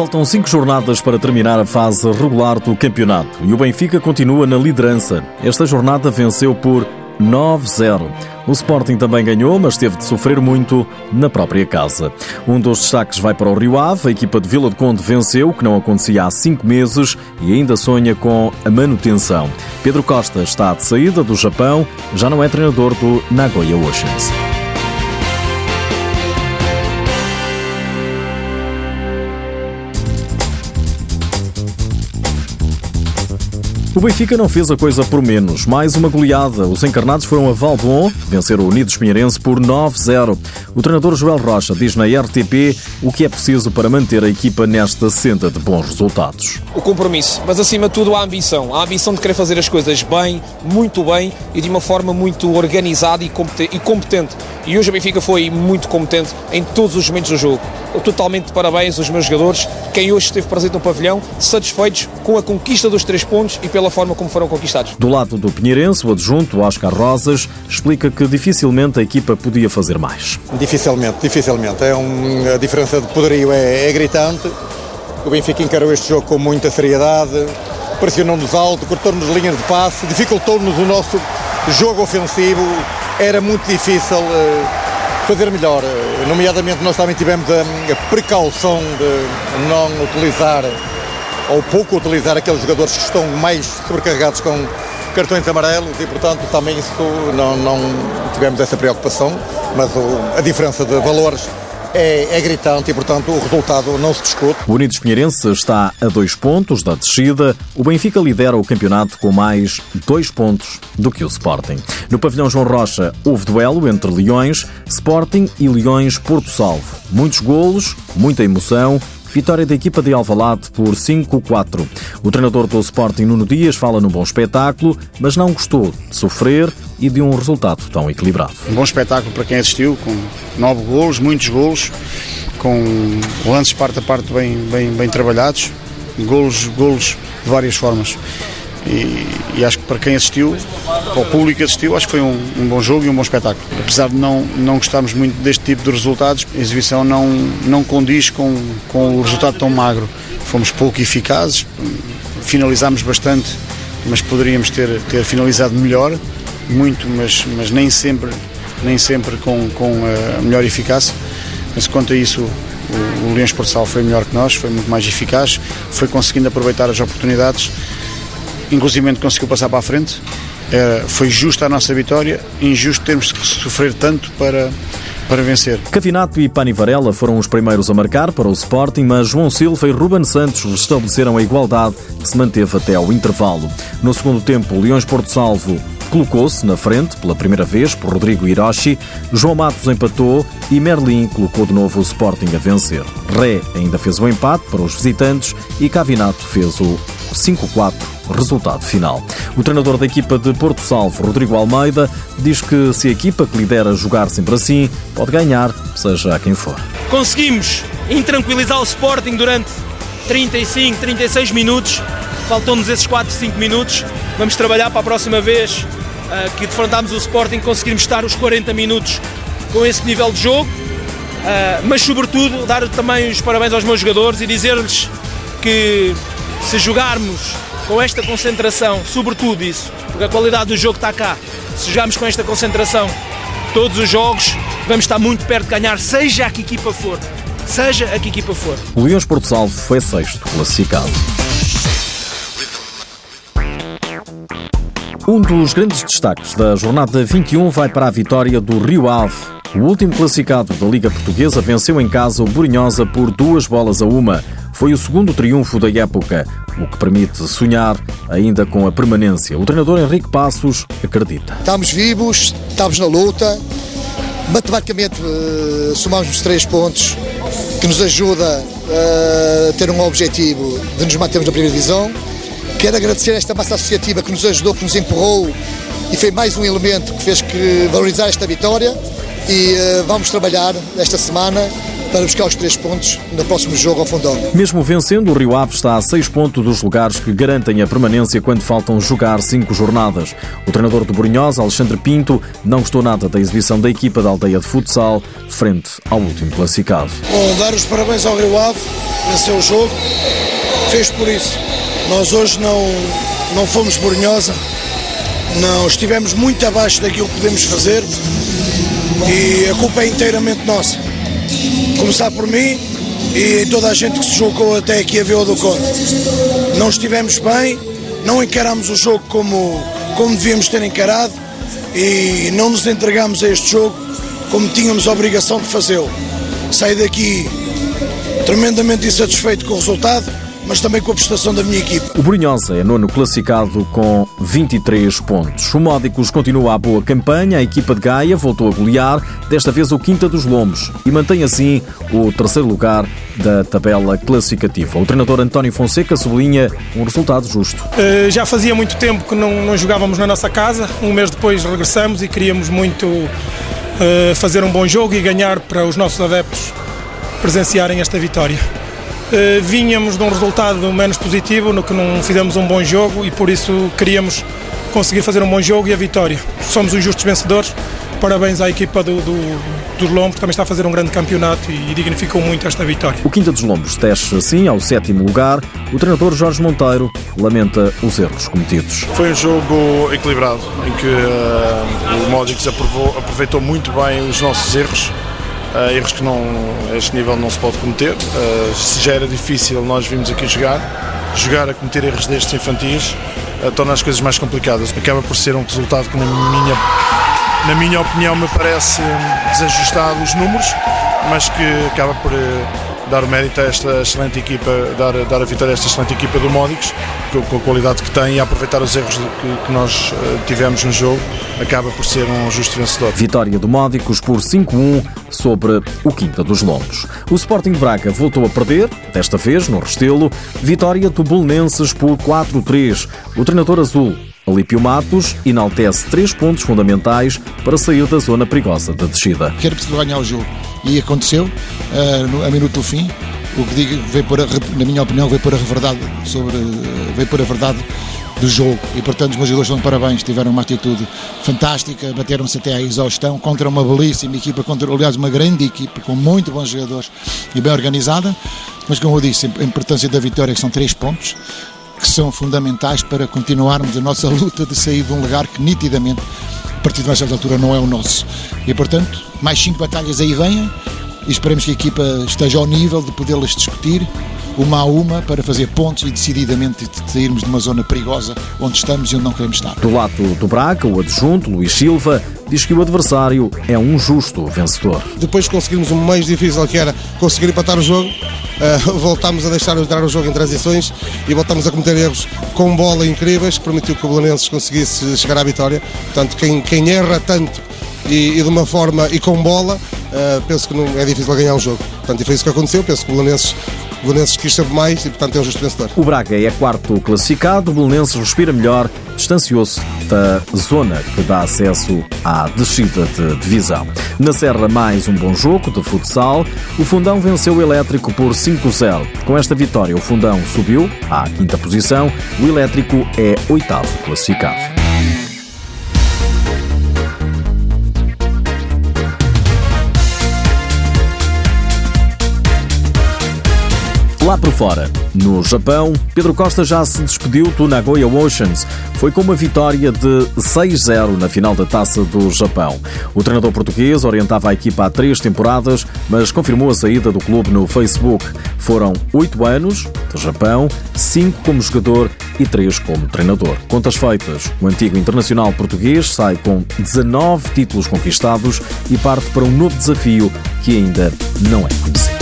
Faltam cinco jornadas para terminar a fase regular do campeonato e o Benfica continua na liderança. Esta jornada venceu por 9-0. O Sporting também ganhou, mas teve de sofrer muito na própria casa. Um dos destaques vai para o Rio Ave. A equipa de Vila de Conde venceu, que não acontecia há cinco meses, e ainda sonha com a manutenção. Pedro Costa está de saída do Japão, já não é treinador do Nagoya Oceans. O Benfica não fez a coisa por menos. Mais uma goleada. Os encarnados foram a Valbon, vencer o Unidos Pinheirense por 9-0. O treinador Joel Rocha diz na RTP o que é preciso para manter a equipa nesta senda de bons resultados. O compromisso, mas acima de tudo a ambição. A ambição de querer fazer as coisas bem, muito bem e de uma forma muito organizada e competente. E hoje o Benfica foi muito competente em todos os momentos do jogo. Totalmente de parabéns aos meus jogadores, quem hoje esteve presente no pavilhão, satisfeitos com a conquista dos três pontos e pela forma como foram conquistados. Do lado do Pinheirense, o adjunto Oscar Rosas explica que dificilmente a equipa podia fazer mais. Dificilmente, dificilmente. É um, a diferença de poderio é, é gritante. O Benfica encarou este jogo com muita seriedade, pressionou-nos alto, cortou-nos linhas de passe, dificultou-nos o nosso jogo ofensivo. Era muito difícil uh, fazer melhor. Nomeadamente, nós também tivemos a, precaução de não utilizar ou pouco utilizar aqueles jogadores que estão mais sobrecarregados com cartões amarelos e, portanto, também isso não, não tivemos essa preocupação, mas a diferença de valores é, é, gritante e, portanto, o resultado não se discute. O Unidos Pinheirense está a dois pontos da descida. O Benfica lidera o campeonato com mais dois pontos do que o Sporting. No pavilhão João Rocha houve duelo entre Leões, Sporting e Leões Porto Salvo. Muitos golos, muita emoção, Vitória da equipa de Alvalade por 5-4. O treinador do Sporting, Nuno Dias, fala num bom espetáculo, mas não gostou de sofrer e de um resultado tão equilibrado. Um bom espetáculo para quem assistiu, com nove golos, muitos golos, com lances parte a parte bem, bem, bem trabalhados, golos, golos de várias formas. E, e, acho que para quem assistiu, para o público que assistiu, acho que foi um, um, bom jogo e um bom espetáculo. Apesar de não, não gostarmos muito deste tipo de resultados, a exibição não, não condiz com, com o resultado tão magro. Fomos pouco eficazes, finalizámos bastante, mas poderíamos ter, ter finalizado melhor, muito, mas, mas nem sempre, nem sempre com, com a melhor eficácia. Mas quanto a isso, o, o Leões Porto foi melhor que nós, foi muito mais eficaz, foi conseguindo aproveitar as oportunidades inclusive conseguiu passar para a frente. É, foi justa a nossa vitória, injusto termos que sofrer tanto para, para vencer. Cavinato e Pani Varela foram os primeiros a marcar para o Sporting, mas João Silva e Ruben Santos restabeleceram a igualdade que se manteve até ao intervalo. No segundo tempo, o Leões Porto Salvo colocou-se na frente pela primeira vez por Rodrigo Hiroshi, João Matos empatou e Merlin colocou de novo o Sporting a vencer. Ré ainda fez o empate para os visitantes e Cavinato fez o 5-4 resultado final. O treinador da equipa de Porto Salvo, Rodrigo Almeida, diz que se a equipa que lidera jogar sempre assim, pode ganhar, seja a quem for. Conseguimos intranquilizar o Sporting durante 35, 36 minutos. Faltou-nos esses 4, 5 minutos. Vamos trabalhar para a próxima vez uh, que defrontarmos o Sporting, conseguirmos estar os 40 minutos com esse nível de jogo. Uh, mas, sobretudo, dar também os parabéns aos meus jogadores e dizer-lhes que se jogarmos com esta concentração, sobretudo isso, porque a qualidade do jogo está cá, se jogarmos com esta concentração todos os jogos, vamos estar muito perto de ganhar, seja a que equipa for. Seja a que equipa for. O Leões Porto Salvo foi sexto classificado. Um dos grandes destaques da jornada 21 vai para a vitória do Rio Ave. O último classificado da Liga Portuguesa venceu em casa o Burinhosa por duas bolas a uma. Foi o segundo triunfo da época, o que permite sonhar ainda com a permanência. O treinador Henrique Passos acredita. Estamos vivos, estamos na luta. Matematicamente uh, somamos os três pontos que nos ajuda eh, a ter um objetivo de nos mantermos na primeira divisão. Quero agradecer esta massa associativa que nos ajudou, que nos empurrou e foi mais um elemento que fez que valorizar esta vitória e uh, vamos trabalhar esta semana para buscar os três pontos no próximo jogo ao Fundão. Mesmo vencendo, o Rio Ave está a seis pontos dos lugares que garantem a permanência quando faltam jogar cinco jornadas. O treinador do Brunhosa, Alexandre Pinto, não gostou nada da exibição da equipa da aldeia de futsal frente ao último classificado. Bom, dar os parabéns ao Rio Ave, venceu o jogo, fez por isso. Nós hoje não, não fomos Brunhosa, não estivemos muito abaixo daquilo que podemos fazer e a culpa é inteiramente nossa. Começar por mim e toda a gente que se jogou até aqui a o do Conde. Não estivemos bem, não encaramos o jogo como, como devíamos ter encarado e não nos entregamos a este jogo como tínhamos a obrigação de fazê-lo. Saí daqui tremendamente insatisfeito com o resultado mas também com a prestação da minha equipe. O Brunhosa é nono classificado com 23 pontos. O Módicos continua a boa campanha, a equipa de Gaia voltou a golear, desta vez o Quinta dos Lombos, e mantém assim o terceiro lugar da tabela classificativa. O treinador António Fonseca sublinha um resultado justo. Uh, já fazia muito tempo que não, não, jogávamos na nossa casa, um mês depois regressamos e queríamos muito uh, fazer um bom jogo e ganhar para os nossos adeptos presenciarem esta vitória. Uh, vínhamos de um resultado menos positivo, no que não fizemos um bom jogo e por isso queríamos conseguir fazer um bom jogo e a vitória. Somos os justos vencedores. Parabéns à equipa do, do, dos Lombos, que também está a fazer um grande campeonato e, e dignificou muito esta vitória. O Quinta dos Lombos desce assim ao sétimo lugar. O treinador Jorge Monteiro lamenta os erros cometidos. Foi um jogo equilibrado, em que uh, o Módicos aproveitou muito bem os nossos erros Uh, erros que não, a este nível não se pode cometer. Uh, se já era difícil, nós vimos aqui jogar. Jogar a cometer erros destes infantis uh, torna as coisas mais complicadas. Acaba por ser um resultado que, na minha, na minha opinião, me parece desajustado os números, mas que acaba por dar o mérito a esta excelente equipa, dar, dar a vitória a esta excelente equipa do Módicos, com, a qualidade que tem e aproveitar os erros que, que nós uh, tivemos no jogo, acaba por ser um justo vencedor. Vitória do Módicos por 5-1 sobre o Quinta dos Lombos. O Sporting Braga voltou a perder, desta vez no Restelo, vitória do Belenenses por 4-3. O treinador azul Alípio Matos enaltece três pontos fundamentais para sair da zona perigosa da descida. Quero precisar ganhar o jogo e aconteceu uh, a minuto do fim. O que digo veio a, na minha opinião veio por a verdade sobre veio por a verdade do jogo e portanto os meus jogadores estão de parabéns, tiveram uma atitude fantástica, bateram-se até à exaustão contra uma belíssima equipa, contra aliás uma grande equipa com muito bons jogadores e bem organizada, mas como eu disse, a importância da vitória que são três pontos, que são fundamentais para continuarmos a nossa luta de sair de um lugar que nitidamente, a partir de uma certa altura, não é o nosso. E portanto, mais cinco batalhas aí venham e esperemos que a equipa esteja ao nível de podê-las discutir uma a uma para fazer pontos e decididamente sairmos de uma zona perigosa onde estamos e onde não queremos estar. Do lado do Braga, o adjunto, Luís Silva, diz que o adversário é um justo vencedor. Depois conseguimos o mais difícil que era conseguir empatar o jogo, uh, voltámos a deixar entrar o jogo em transições e voltámos a cometer erros com bola incríveis que permitiu que o Belenenses conseguisse chegar à vitória. Portanto, quem, quem erra tanto e, e, de uma forma e com bola, uh, penso que não é difícil ganhar um jogo. Portanto, e foi isso que aconteceu. Penso que o Belenenses o Belenenses quis sempre mais e, portanto, é um justo vencedor. O Braga é quarto classificado, o Belenenses respira melhor, distanciou-se da zona que dá acesso à descida de divisão. Na Serra, mais um bom jogo de futsal. O Fundão venceu o Elétrico por 5-0. Com esta vitória, o Fundão subiu à quinta posição. O Elétrico é oitavo classificado. Lá por fora, no Japão, Pedro Costa já se despediu do Nagoya Oceans. Foi com uma vitória de 6-0 na final da Taça do Japão. O treinador português orientava a equipa há três temporadas, mas confirmou a saída do clube no Facebook. Foram oito anos de Japão, cinco como jogador e três como treinador. Contas feitas, o antigo internacional português sai com 19 títulos conquistados e parte para um novo desafio que ainda não é conhecido.